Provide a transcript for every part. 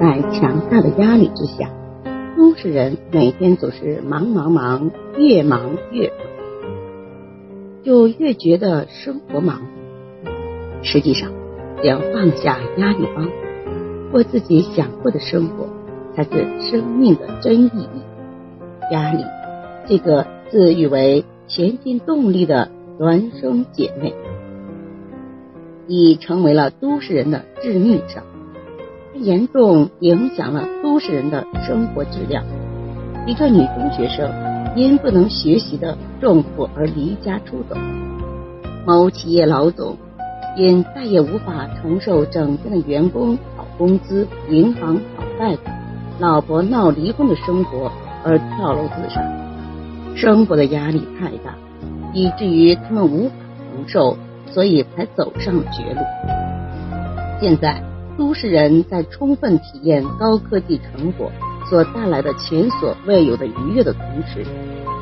在强大的压力之下，都市人每天总是忙忙忙，越忙越忙，就越觉得生活忙。实际上，只要放下压力包，过自己想过的生活，才是生命的真意义。压力，这个自誉为前进动力的孪生姐妹。已成为了都市人的致命伤，严重影响了都市人的生活质量。一个女中学生因不能学习的重负而离家出走；某企业老总因再也无法承受整天的员工讨工资、银行讨贷款、老婆闹离婚的生活而跳楼自杀。生活的压力太大，以至于他们无法承受。所以才走上了绝路。现在，都市人在充分体验高科技成果所带来的前所未有的愉悦的同时，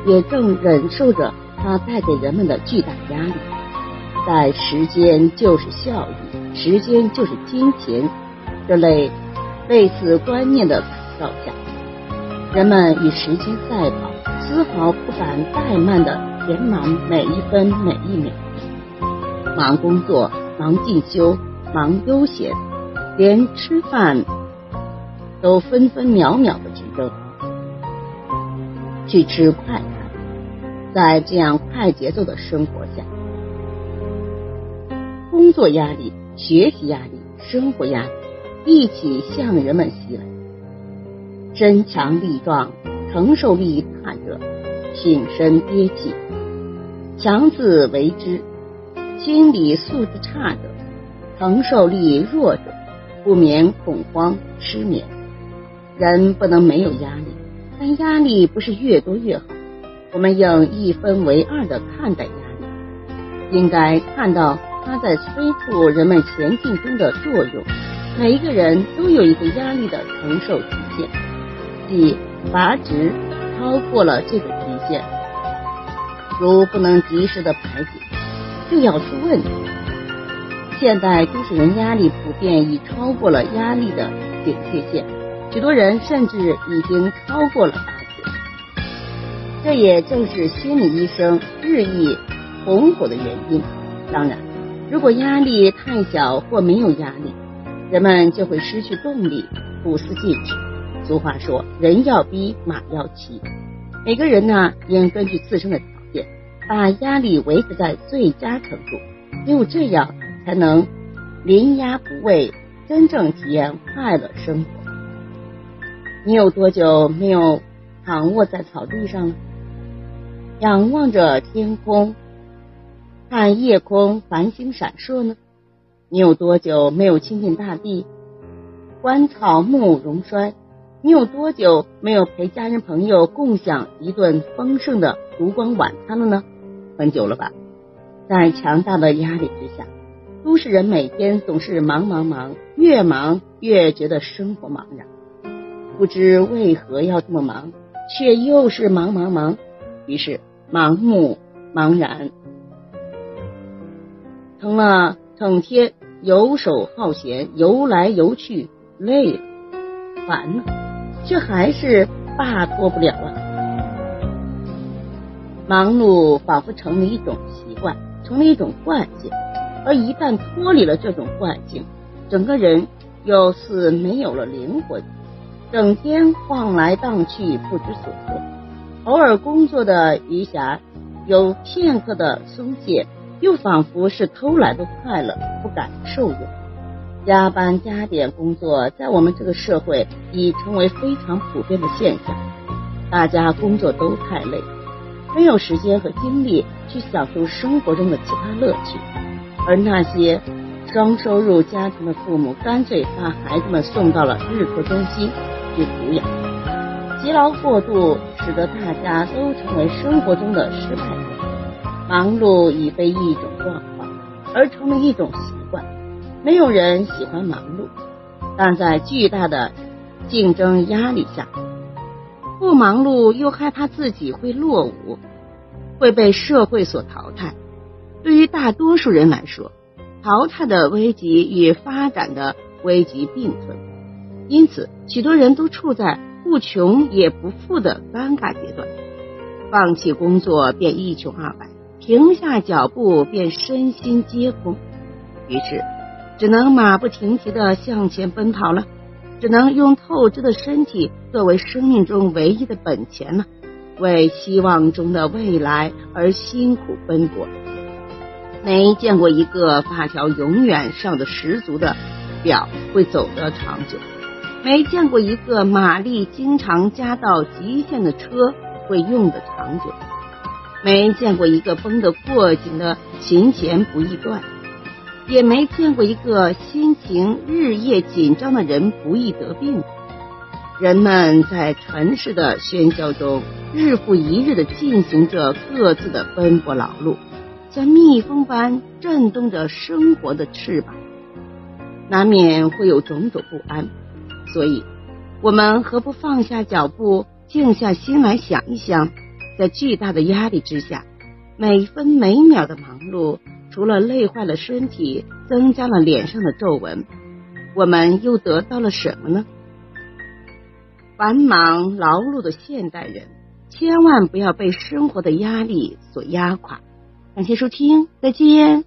也正忍受着它带给人们的巨大压力。在“时间就是效益，时间就是金钱”这类类似观念的笼罩下，人们与时间赛跑，丝毫不敢怠慢的填满每一分每一秒。忙工作，忙进修，忙悠闲，连吃饭都分分秒秒的去争，去吃快餐。在这样快节奏的生活下，工作压力、学习压力、生活压力一起向人们袭来。身强力壮、承受力大者，挺身憋气，强自为之。心理素质差者，承受力弱者，不免恐慌失眠。人不能没有压力，但压力不是越多越好。我们应一分为二的看待压力，应该看到它在催促人们前进中的作用。每一个人都有一个压力的承受极限，即阀值超过了这个极限，如不能及时的排解。就要出问题。现代都市人压力普遍已超过了压力的警戒线，许多人甚至已经超过了八九。这也正是心理医生日益红火的原因。当然，如果压力太小或没有压力，人们就会失去动力，不思进取。俗话说：“人要逼，马要骑。”每个人呢，应根据自身的条件。把压力维持在最佳程度，只有这样才能临压不畏，真正体验快乐生活。你有多久没有躺卧在草地上了？仰望着天空，看夜空繁星闪烁呢？你有多久没有亲近大地，观草木荣衰？你有多久没有陪家人朋友共享一顿丰盛的烛光晚餐了呢？很久了吧，在强大的压力之下，都市人每天总是忙忙忙，越忙越觉得生活茫然，不知为何要这么忙，却又是忙忙忙，于是盲目茫然，成了整天游手好闲，游来游去，累了，烦了，却还是罢脱不了啊。忙碌仿佛成了一种习惯，成了一种惯性，而一旦脱离了这种惯性，整个人又似没有了灵魂，整天晃来荡去，不知所措。偶尔工作的余暇，有片刻的松懈，又仿佛是偷来的快乐，不敢受用。加班加点工作，在我们这个社会已成为非常普遍的现象，大家工作都太累。没有时间和精力去享受生活中的其他乐趣，而那些双收入家庭的父母，干脆把孩子们送到了日托中心去抚养。疲劳过度，使得大家都成为生活中的失败者。忙碌已被一种状况，而成为一种习惯。没有人喜欢忙碌，但在巨大的竞争压力下。不忙碌又害怕自己会落伍，会被社会所淘汰。对于大多数人来说，淘汰的危机与发展的危机并存。因此，许多人都处在不穷也不富的尴尬阶段，放弃工作便一穷二白，停下脚步便身心皆空，于是只能马不停蹄的向前奔跑了，只能用透支的身体作为生命中唯一的本钱了，为希望中的未来而辛苦奔波。没见过一个发条永远上的十足的表会走得长久，没见过一个马力经常加到极限的车会用得长久，没见过一个绷得过紧的琴弦不易断，也没见过一个心情日夜紧张的人不易得病。人们在城市的喧嚣中，日复一日的进行着各自的奔波劳碌。像蜜蜂般震动着生活的翅膀，难免会有种种不安。所以，我们何不放下脚步，静下心来想一想，在巨大的压力之下，每分每秒的忙碌，除了累坏了身体，增加了脸上的皱纹，我们又得到了什么呢？繁忙劳碌的现代人，千万不要被生活的压力所压垮。感谢收听，再见。